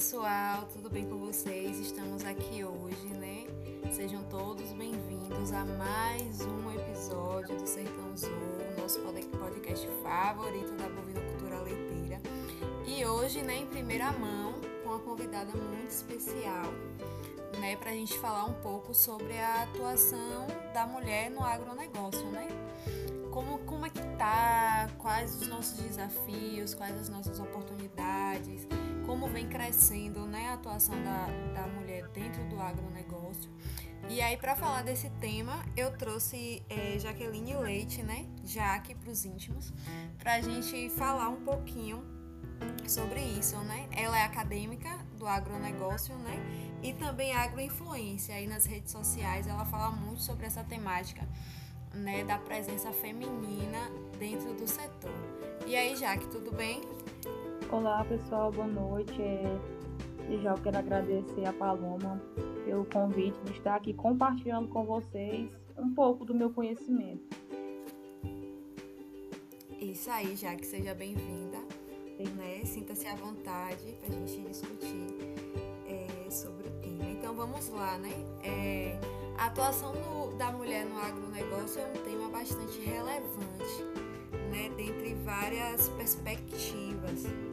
pessoal, tudo bem com vocês? Estamos aqui hoje, né? Sejam todos bem-vindos a mais um episódio do Sertão Azul, nosso podcast favorito da Bovinocultura Leiteira. E hoje, né, em primeira mão, com uma convidada muito especial, né, para a gente falar um pouco sobre a atuação da mulher no agronegócio, né? Como, como é que tá, quais os nossos desafios, quais as nossas oportunidades, como vem crescendo né, a atuação da, da mulher dentro do agronegócio. E aí, para falar desse tema, eu trouxe é, Jaqueline Leite, né, Jaque para os íntimos, para a gente falar um pouquinho sobre isso, né? Ela é acadêmica do agronegócio, né? E também agroinfluência. Aí nas redes sociais ela fala muito sobre essa temática né, da presença feminina dentro do setor. E aí, Jaque, tudo bem? Olá, pessoal, boa noite. É, já quero agradecer a Paloma pelo convite de estar aqui compartilhando com vocês um pouco do meu conhecimento. Isso aí, Jaque, seja bem-vinda. Né? Sinta-se à vontade para a gente discutir é, sobre o tema. Então vamos lá, né? É, a atuação no, da mulher no agronegócio é um tema bastante relevante, né, dentre várias perspectivas.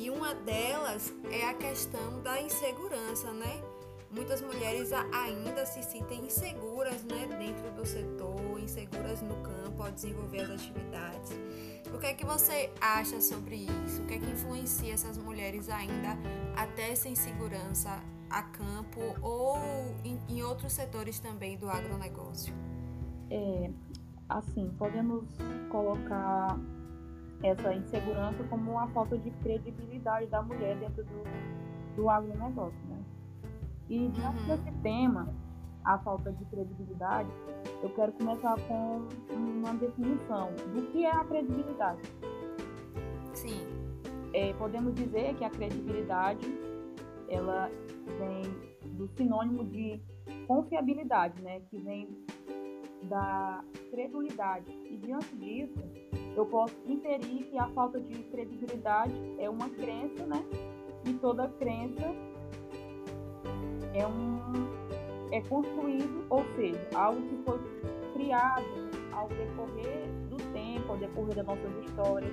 E uma delas é a questão da insegurança, né? Muitas mulheres ainda se sentem inseguras, né, dentro do setor, inseguras no campo ao desenvolver as atividades. O que é que você acha sobre isso? O que é que influencia essas mulheres ainda até essa insegurança a campo ou em, em outros setores também do agronegócio? É, assim, podemos colocar essa insegurança como uma falta de credibilidade da mulher dentro do, do agronegócio, né? E diante uhum. desse tema, a falta de credibilidade, eu quero começar com uma definição do que é a credibilidade. Sim. É, podemos dizer que a credibilidade ela vem do sinônimo de confiabilidade, né, que vem da credulidade. E diante disso, eu posso inferir que a falta de credibilidade é uma crença, né? E toda crença é um é construído, ou seja, algo que foi criado ao decorrer do tempo, ao decorrer das nossas histórias.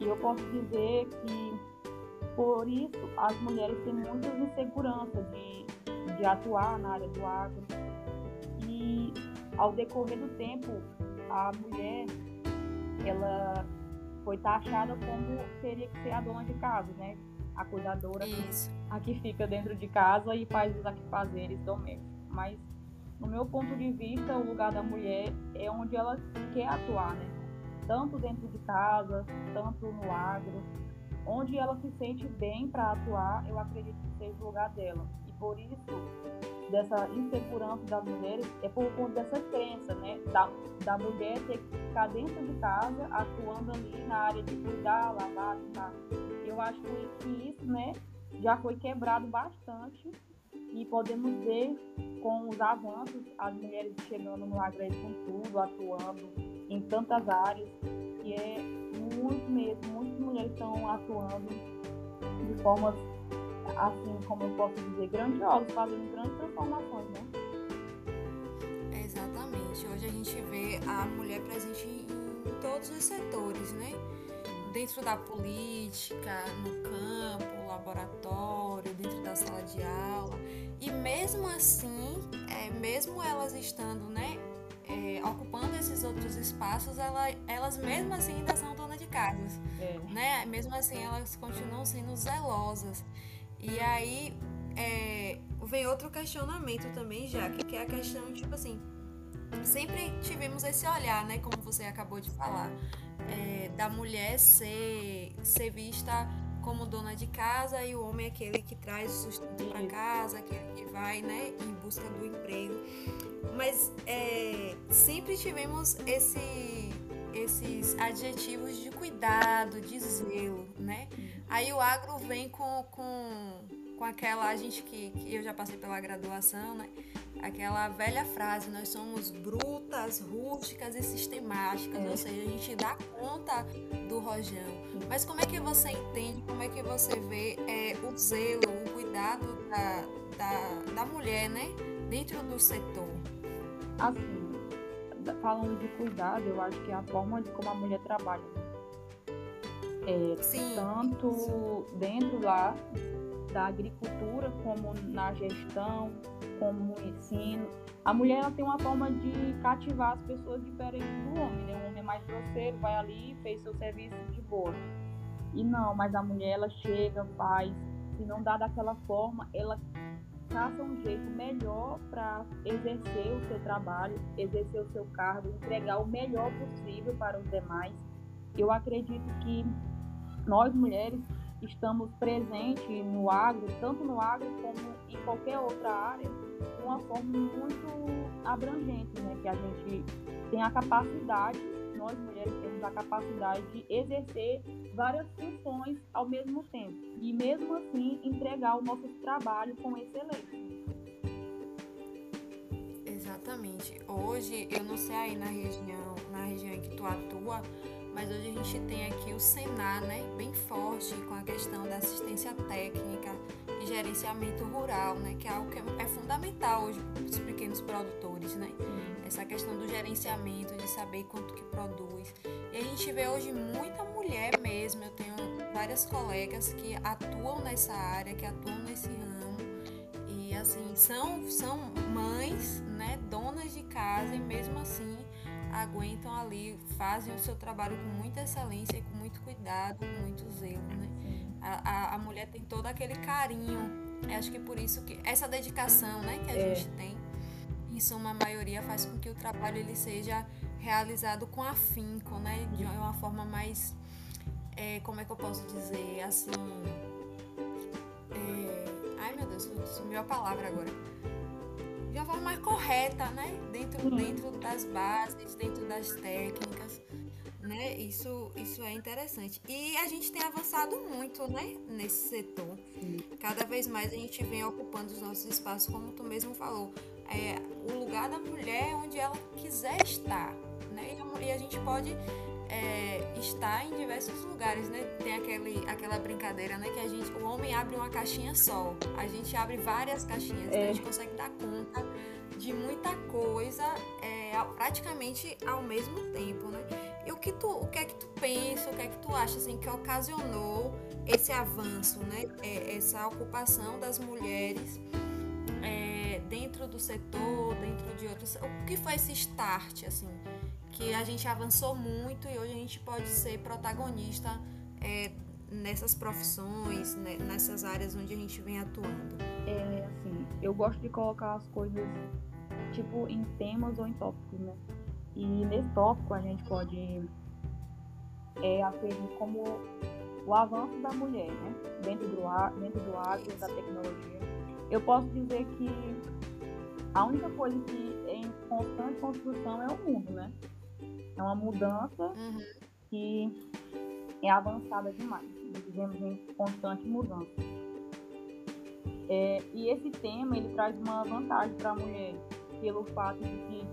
E eu posso dizer que por isso, as mulheres têm muitas inseguranças de, de atuar na área do agro. E ao decorrer do tempo, a mulher ela foi taxada como teria que ser a dona de casa, né? A cuidadora, Isso. a que fica dentro de casa e faz os afazeres domésticos. Mas, no meu ponto de vista, o lugar da mulher é onde ela quer atuar, né? Tanto dentro de casa, tanto no agro, onde ela se sente bem para atuar, eu acredito que seja o lugar dela. E por isso, dessa insegurança das mulheres, é por conta dessa crença, né? Da, da mulher ter que ficar dentro de casa, atuando ali na área de cuidar, lavar, tá? Eu acho que isso, né, já foi quebrado bastante e podemos ver com os avanços, as mulheres chegando no agricultura, atuando em tantas áreas, que é muito mesmo, muitas mulheres estão atuando de formas, assim, como eu posso dizer, grandiosas, fazendo grandes transformações, né? Exatamente. Hoje a gente vê a mulher presente em todos os setores, né? Dentro da política, no campo, laboratório, dentro da sala de aula. E mesmo assim, é, mesmo elas estando, né, é, ocupando esses outros espaços, ela, elas mesmo assim ainda são donas de casas, é. né? Mesmo assim elas continuam sendo zelosas. E aí é, vem outro questionamento também, já que é a questão tipo assim, sempre tivemos esse olhar, né? Como você acabou de falar, é, da mulher ser ser vista como dona de casa e o homem é aquele que traz o sustento para casa, aquele que vai, né, em busca do emprego. Mas é, sempre tivemos esse, esses adjetivos de cuidado, de zelo, né? Aí o agro vem com, com, com aquela, a gente que, que eu já passei pela graduação, né? Aquela velha frase, nós somos brutas, rústicas e sistemáticas, é. ou seja, a gente dá conta do rojão. Mas como é que você entende, como é que você vê é, o zelo, o cuidado da, da, da mulher, né? Dentro do setor? Assim, falando de cuidado, eu acho que é a forma de como a mulher trabalha. É, Sim. Tanto dentro lá da agricultura, como na gestão, como no ensino. A mulher ela tem uma forma de cativar as pessoas diferente do homem. Né? O homem é mais grosseiro, vai ali, fez seu serviço de boa. E não, mas a mulher ela chega, faz. Se não dá daquela forma, ela caça um jeito melhor para exercer o seu trabalho, exercer o seu cargo, entregar o melhor possível para os demais. Eu acredito que nós mulheres estamos presentes no agro, tanto no agro como em qualquer outra área, de uma forma muito abrangente, né? Que a gente tem a capacidade, nós mulheres temos a capacidade de exercer várias funções ao mesmo tempo e mesmo assim entregar o nosso trabalho com excelência. Exatamente. Hoje, eu não sei aí na região, na região em que tu atua, mas hoje a gente tem aqui o Senar, né, bem forte com a questão da assistência técnica e gerenciamento rural, né, que é algo que é fundamental hoje para os pequenos produtores, né? Essa questão do gerenciamento, de saber quanto que produz. E a gente vê hoje muita mulher mesmo, eu tenho várias colegas que atuam nessa área, que atuam nesse ramo e assim, são são mães, né, donas de casa e mesmo assim aguentam ali, fazem o seu trabalho com muita excelência e com muito cuidado, com muito zelo, né? A, a, a mulher tem todo aquele carinho. Eu acho que por isso que essa dedicação, né, que a é. gente tem, em suma maioria faz com que o trabalho ele seja realizado com afinco, né, de uma forma mais, é, como é que eu posso dizer, assim, é, ai meu Deus, sumiu a palavra agora de uma forma mais correta, né? Dentro, uhum. dentro das bases, dentro das técnicas, né? Isso, isso é interessante. E a gente tem avançado muito, né? Nesse setor. Cada vez mais a gente vem ocupando os nossos espaços, como tu mesmo falou. É, o lugar da mulher onde ela quiser estar, né? E a gente pode é, está em diversos lugares, né? Tem aquele, aquela brincadeira, né? Que a gente, o homem abre uma caixinha só, a gente abre várias caixinhas, é. então a gente consegue dar conta de muita coisa é, praticamente ao mesmo tempo, né? E o que tu, o que é que tu pensa, o que é que tu acha assim que ocasionou esse avanço, né? É, essa ocupação das mulheres é, dentro do setor, dentro de outros, o que foi esse start assim? que a gente avançou muito e hoje a gente pode ser protagonista é, nessas profissões, né, nessas áreas onde a gente vem atuando. É assim, eu gosto de colocar as coisas tipo em temas ou em tópicos, né? E nesse tópico a gente pode é, aferir como o avanço da mulher, né? Dentro do, dentro do agro, da tecnologia. Eu posso dizer que a única coisa que é em constante construção é o mundo, né? É uma mudança uhum. que é avançada demais. Vivemos em constante mudança. É, e esse tema ele traz uma vantagem para a mulher pelo fato de que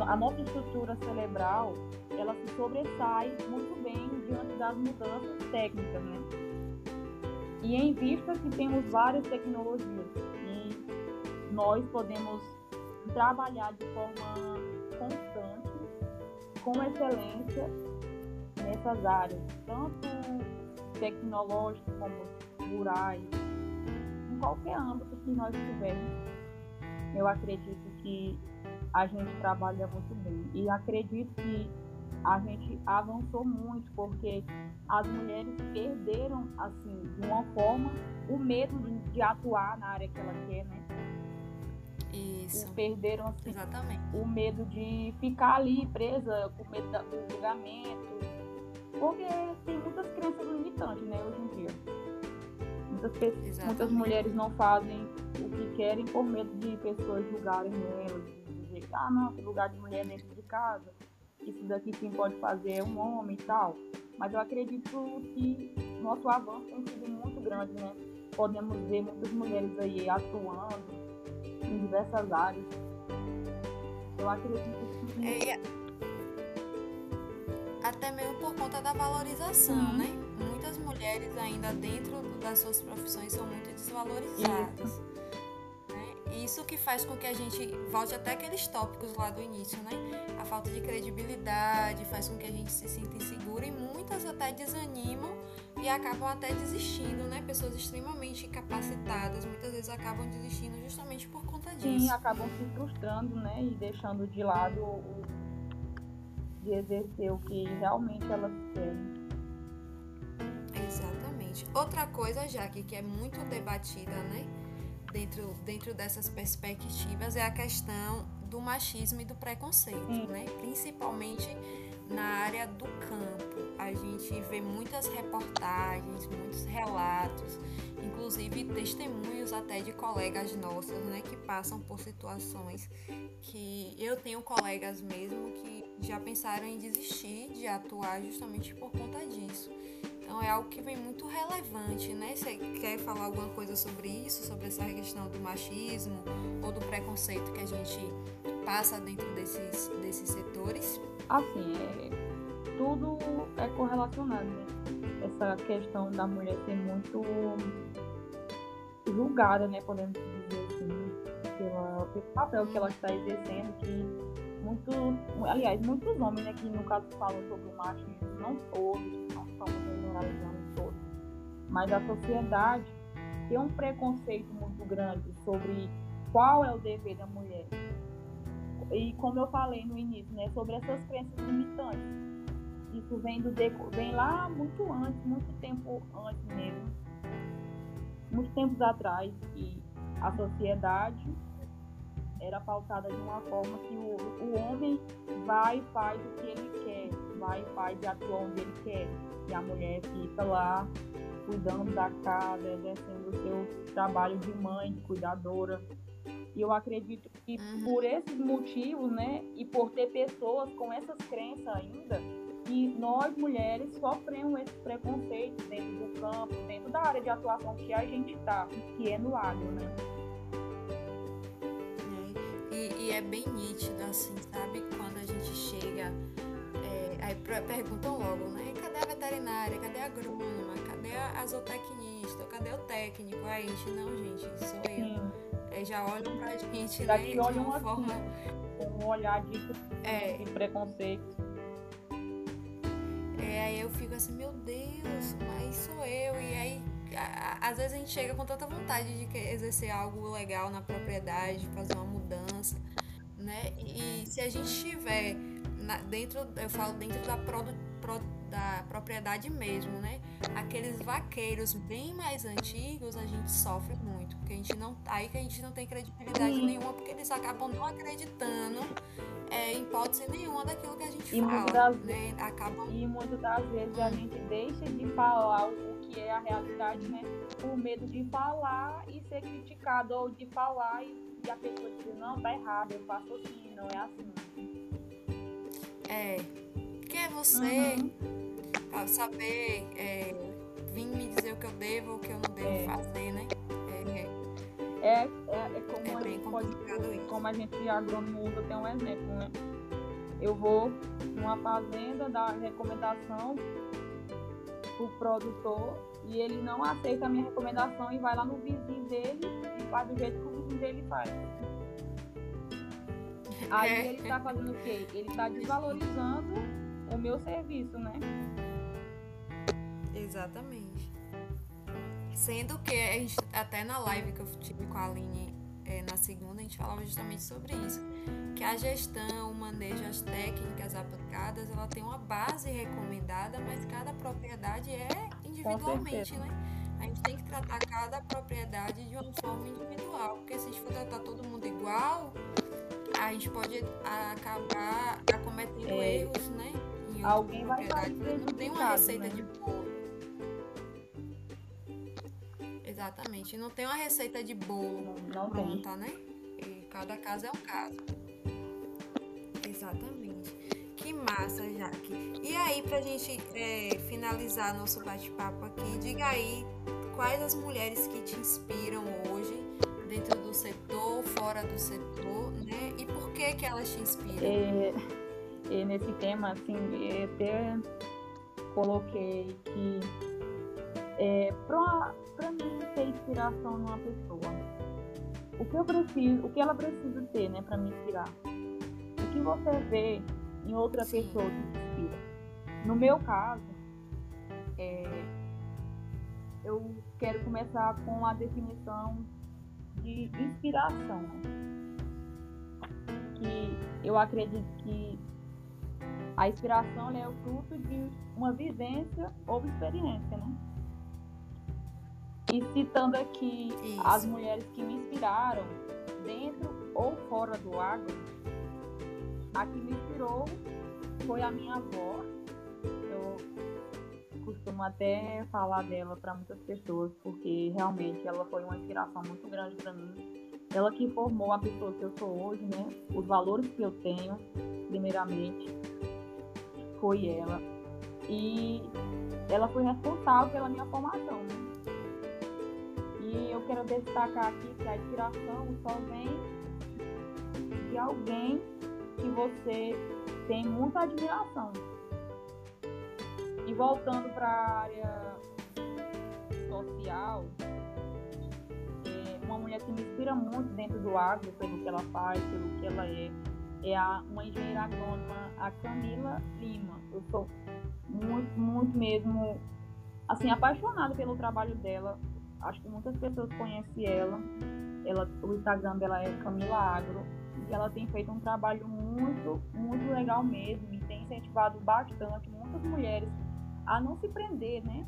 a nossa estrutura cerebral ela se sobressai muito bem diante das mudanças técnicas, né? E em vista que temos várias tecnologias nós podemos trabalhar de forma constante com excelência nessas áreas, tanto tecnológicas como rurais, em qualquer âmbito que nós tivermos. Eu acredito que a gente trabalha muito bem e acredito que a gente avançou muito porque as mulheres perderam assim de uma forma o medo de, de atuar na área que ela quer, né? Isso. perderam assim, Exatamente. o medo de ficar ali presa, com medo do julgamento. Porque tem muitas crenças limitantes, né, hoje em dia. Muitas, pessoas, muitas mulheres não fazem o que querem por medo de pessoas julgarem elas, de dizer, ah não, tem lugar de mulher dentro de casa, isso daqui quem pode fazer é um homem e tal. Mas eu acredito que nosso avanço tem sido muito grande, né? podemos ver muitas mulheres aí atuando em diversas áreas. Eu acredito que. É, até mesmo por conta da valorização, uhum. né? Muitas mulheres ainda dentro das suas profissões são muito desvalorizadas. Isso. Né? Isso que faz com que a gente volte até aqueles tópicos lá do início, né? A falta de credibilidade faz com que a gente se sinta insegura e muitas até desanimam e acabam até desistindo, né? Pessoas extremamente capacitadas muitas vezes acabam desistindo justamente por conta disso. Sim, acabam se frustrando, né? E deixando de lado o de exercer o que realmente elas querem. Exatamente. Outra coisa, Jaque, que é muito debatida, né? Dentro, dentro dessas perspectivas é a questão do machismo e do preconceito, Sim. né? Principalmente na área do campo. A gente vê muitas reportagens, muitos relatos, inclusive testemunhos até de colegas nossos, né, que passam por situações que eu tenho colegas mesmo que já pensaram em desistir de atuar justamente por conta disso. Então é algo que vem muito relevante, né? Você quer falar alguma coisa sobre isso, sobre essa questão do machismo ou do preconceito que a gente passa dentro desses, desses setores? Assim, é, tudo é correlacionado, né? Essa questão da mulher ser muito julgada, né? Podemos dizer assim, pela, pelo papel que ela está exercendo, que muito, aliás, muitos homens, né, que no caso falam sobre o machismo, não todos, não estamos generalizando todos, mas a sociedade tem um preconceito muito grande sobre qual é o dever da mulher. E como eu falei no início, né, sobre essas crenças limitantes. Isso vem, do, vem lá muito antes, muito tempo antes mesmo, muitos tempos atrás, que a sociedade era pautada de uma forma que o, o homem vai e faz o que ele quer, vai e faz e atua onde ele quer. E a mulher fica lá cuidando da casa, exercendo o seu trabalho de mãe, de cuidadora. E eu acredito que uhum. por esses motivos, né, e por ter pessoas com essas crenças ainda, que nós mulheres sofremos esse preconceito dentro do campo, dentro da área de atuação que a gente está, que é no agro, né? E, e, é bem nítido, assim, sabe? Quando a gente chega, é, aí perguntam logo, né? Cadê a veterinária? Cadê a agrônoma? Cadê a zootecnista? Cadê o técnico? Aí a gente, não, gente, sou eu. É, já olham pra gente, já né? De uma assim, forma... com um olhar de, é, de preconceito. É, aí eu fico assim, meu Deus, mas sou eu. E aí, às vezes a gente chega com tanta vontade de exercer algo legal na propriedade, fazer uma mudança, né? E se a gente estiver dentro, eu falo dentro da, pro, pro, da propriedade mesmo, né? Aqueles vaqueiros bem mais antigos, a gente sofre muito, porque a gente não, aí que a gente não tem credibilidade Sim. nenhuma, porque eles acabam não acreditando é, em hipótese nenhuma daquilo que a gente e fala, das, né? Acabam... E muitas das vezes a gente deixa de falar o que é a realidade, né? Por medo de falar e ser criticado, ou de falar e, e a pessoa dizer, não, tá errado, eu faço assim, não é assim. É. Quem é você uhum. saber é, vir me dizer o que eu devo ou o que eu não devo é. fazer, né? É, é, é, é como, é a gente pode, isso. como a gente agrônomo usa, tem um exemplo, né? Eu vou numa fazenda dar recomendação pro produtor e ele não aceita a minha recomendação e vai lá no vizinho dele e faz do jeito que o vizinho dele faz. Aí é. ele está fazendo o quê? Ele está desvalorizando o meu serviço, né? Exatamente. Sendo que a gente, até na live que eu tive com a Aline é, na segunda, a gente falava justamente sobre isso. Que a gestão, o manejo, as técnicas aplicadas, ela tem uma base recomendada, mas cada propriedade é individualmente, né? A gente tem que tratar cada propriedade de uma forma individual, porque se a gente for tratar todo mundo igual, a gente pode acabar acometendo é, erros, né? Alguém vai estar Não tem uma receita né? de bolo. Exatamente. Não tem uma receita de bolo não, não pronta, tem. né? E cada caso é um caso. Exatamente. Que massa, Jaque. E aí, pra gente é, finalizar nosso bate-papo aqui, diga aí quais as mulheres que te inspiram hoje dentro do setor, fora do setor, né? E por que que elas te inspiram? É, é nesse tema, assim, até coloquei que é, para mim ter inspiração numa pessoa, o que eu preciso, o que ela precisa ter, né, para me inspirar? O que você vê em outra Sim. pessoa que te inspira? No meu caso, é, eu quero começar com a definição de inspiração. Que eu acredito que a inspiração é o fruto de uma vivência ou experiência, né? E citando aqui Isso. as mulheres que me inspiraram, dentro ou fora do agro, a que me inspirou foi a minha avó. Eu costumo até falar dela para muitas pessoas, porque realmente ela foi uma inspiração muito grande para mim. Ela que formou a pessoa que eu sou hoje, né? Os valores que eu tenho, primeiramente, foi ela. E ela foi responsável pela minha formação, né? E eu quero destacar aqui que a inspiração só vem de alguém que você tem muita admiração. E voltando para a área social, é uma mulher que me inspira muito dentro do agro, pelo que ela faz, pelo que ela é, é a, uma engenheira agrônoma, a Camila Lima. Eu sou muito, muito mesmo, assim, apaixonada pelo trabalho dela acho que muitas pessoas conhecem ela. ela o Instagram dela é Camila Agro. E ela tem feito um trabalho muito, muito legal mesmo. E tem incentivado bastante muitas mulheres a não se prender, né?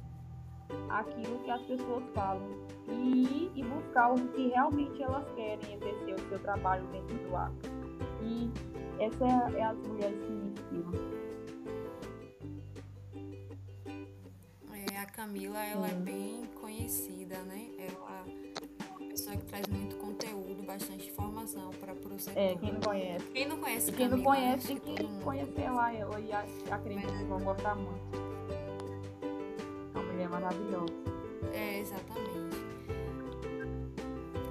Aquilo que as pessoas falam. E, e buscar o que realmente elas querem exercer o seu trabalho dentro do agro. E essa é, é as mulheres que me inspiram. Camila, ela é bem conhecida, né? Ela é uma pessoa que traz muito conteúdo, bastante informação para o setor. É, quem não conhece. Quem não conhece Quem Camila, não conhece tem que, que conhecer lá ela e acredito que vão gostar muito. Maravilhosa. É, exatamente.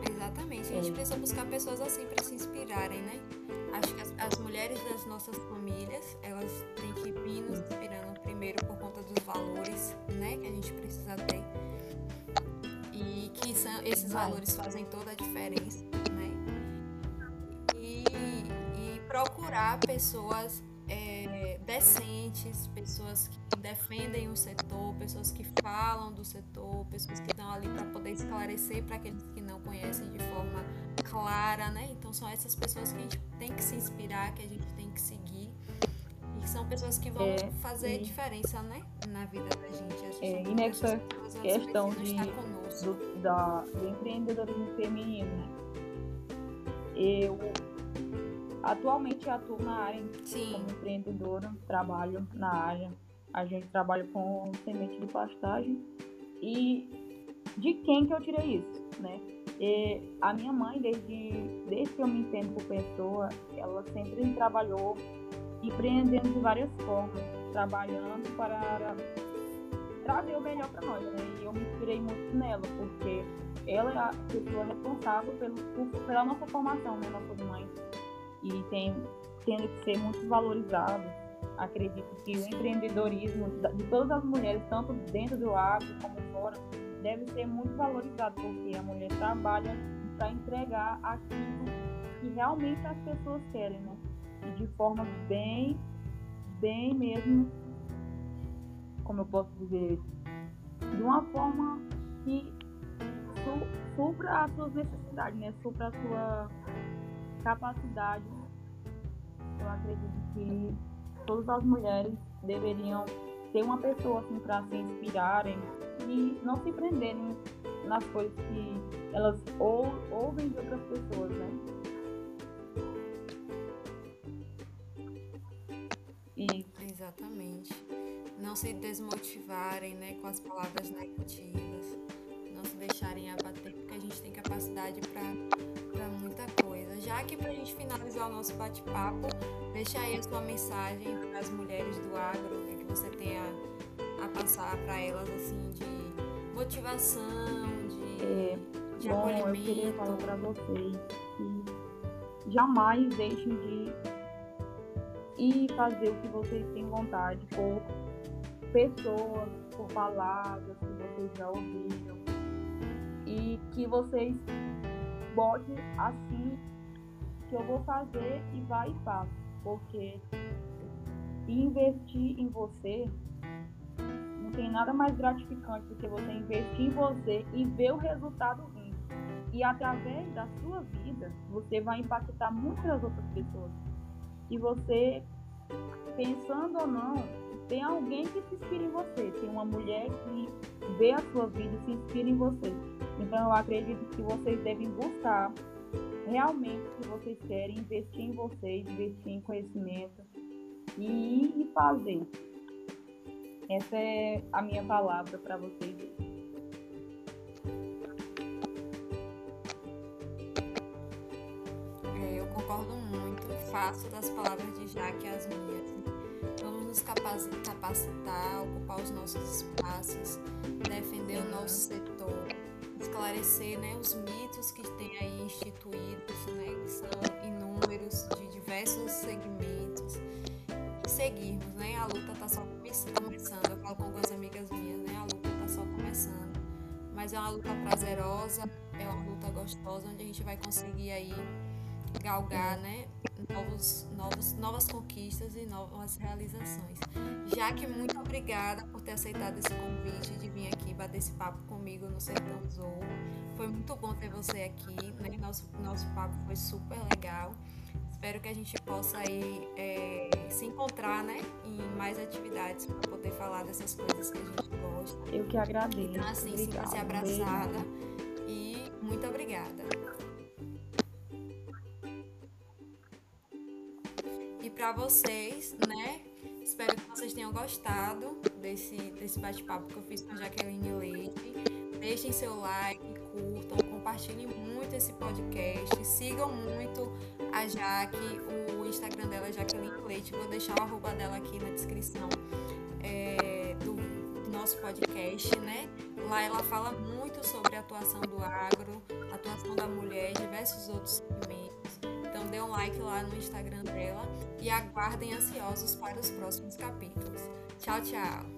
Exatamente. A gente é. precisa buscar pessoas assim para se inspirarem, né? Acho que as, as mulheres das nossas famílias, elas têm que vir nos inspirando primeiro por conta dos valores, né, que a gente precisa ter. E que são, esses valores fazem toda a diferença, né? E, e procurar pessoas é, decentes, pessoas que defendem o setor, pessoas que falam do setor, pessoas que estão ali para poder esclarecer para aqueles que não conhecem de forma clara, né? Então são essas pessoas que a gente tem que se inspirar, que a gente tem que seguir que são pessoas que vão é, fazer sim. diferença, né? Na vida da gente. Acho é, e nessa questão de, do, da, do empreendedorismo feminino? Eu atualmente atuo na área sim. como empreendedora, trabalho na área. A gente trabalha com semente de pastagem. E de quem que eu tirei isso, né? E a minha mãe, desde, desde que eu me entendo por pessoa, ela sempre trabalhou empreendendo de várias formas, trabalhando para trazer o melhor para nós, né? E eu me inspirei muito nela, porque ela é a pessoa responsável pelo, pela nossa formação, né? Nossas mães. E tem tendo que ser muito valorizado. Acredito que o empreendedorismo de todas as mulheres, tanto dentro do agro como fora, deve ser muito valorizado, porque a mulher trabalha para entregar aquilo que realmente as pessoas querem, né? de forma bem, bem mesmo, como eu posso dizer, de uma forma que su, supra as suas necessidades, né? supra a sua capacidade. Eu acredito que todas as mulheres deveriam ter uma pessoa assim para se inspirarem e não se prenderem nas coisas que elas ou, ouvem de outras pessoas, né? Exatamente. Não se desmotivarem né, com as palavras negativas, não se deixarem abater, porque a gente tem capacidade para. Já que para a gente finalizar o nosso bate-papo, deixa aí a sua mensagem para as mulheres do agro, o que você tem a, a passar para elas assim de motivação, de, É, de bom, eu acolhimento. queria falar para vocês que jamais deixem de ir fazer o que vocês têm vontade por pessoas, por palavras que vocês já ouviram. E que vocês botem assim que eu vou fazer e vai e faça. Porque investir em você não tem nada mais gratificante do que você investir em você e ver o resultado vindo. E através da sua vida, você vai impactar muitas outras pessoas. E você, pensando ou não, tem alguém que se inspira em você. Tem uma mulher que vê a sua vida e se inspira em você. Então eu acredito que vocês devem buscar realmente o que vocês querem, investir em vocês, investir em conhecimento e ir e fazer. Essa é a minha palavra para vocês. É, eu concordo muito, faço das palavras de Jaque as minhas. Vamos nos capaci- capacitar, ocupar os nossos espaços, defender o nosso setor, esclarecer né, os mitos que tem aí instituídos, né, que são inúmeros, de diversos segmentos. Seguirmos, né? A luta está só come- começando. Eu falo com algumas amigas minhas, né? A luta está só começando. Mas é uma luta prazerosa, é uma luta gostosa, onde a gente vai conseguir aí galgar, né, novos, novos, novas conquistas e novas realizações. Jaque, muito obrigada por ter aceitado esse convite de vir aqui bater esse papo comigo no Sertão Zou. Foi muito bom ter você aqui, né? Nosso, nosso papo foi super legal. Espero que a gente possa aí é, se encontrar, né, em mais atividades para poder falar dessas coisas que a gente gosta. Eu que agradeço. Então, assim, sinta-se abraçada e muito obrigada. E para vocês, né? Espero que vocês tenham gostado desse, desse bate-papo que eu fiz com a Jaqueline Leite. Deixem seu like, curtam, compartilhem muito esse podcast, sigam muito a Jaque, o Instagram dela é Jaqueline Leite. Vou deixar o arroba dela aqui na descrição é, do nosso podcast, né? Lá ela fala muito sobre a atuação do agro, a atuação da mulher diversos outros segmentos. Então dê um like lá no Instagram dela e aguardem ansiosos para os próximos capítulos. Tchau, tchau!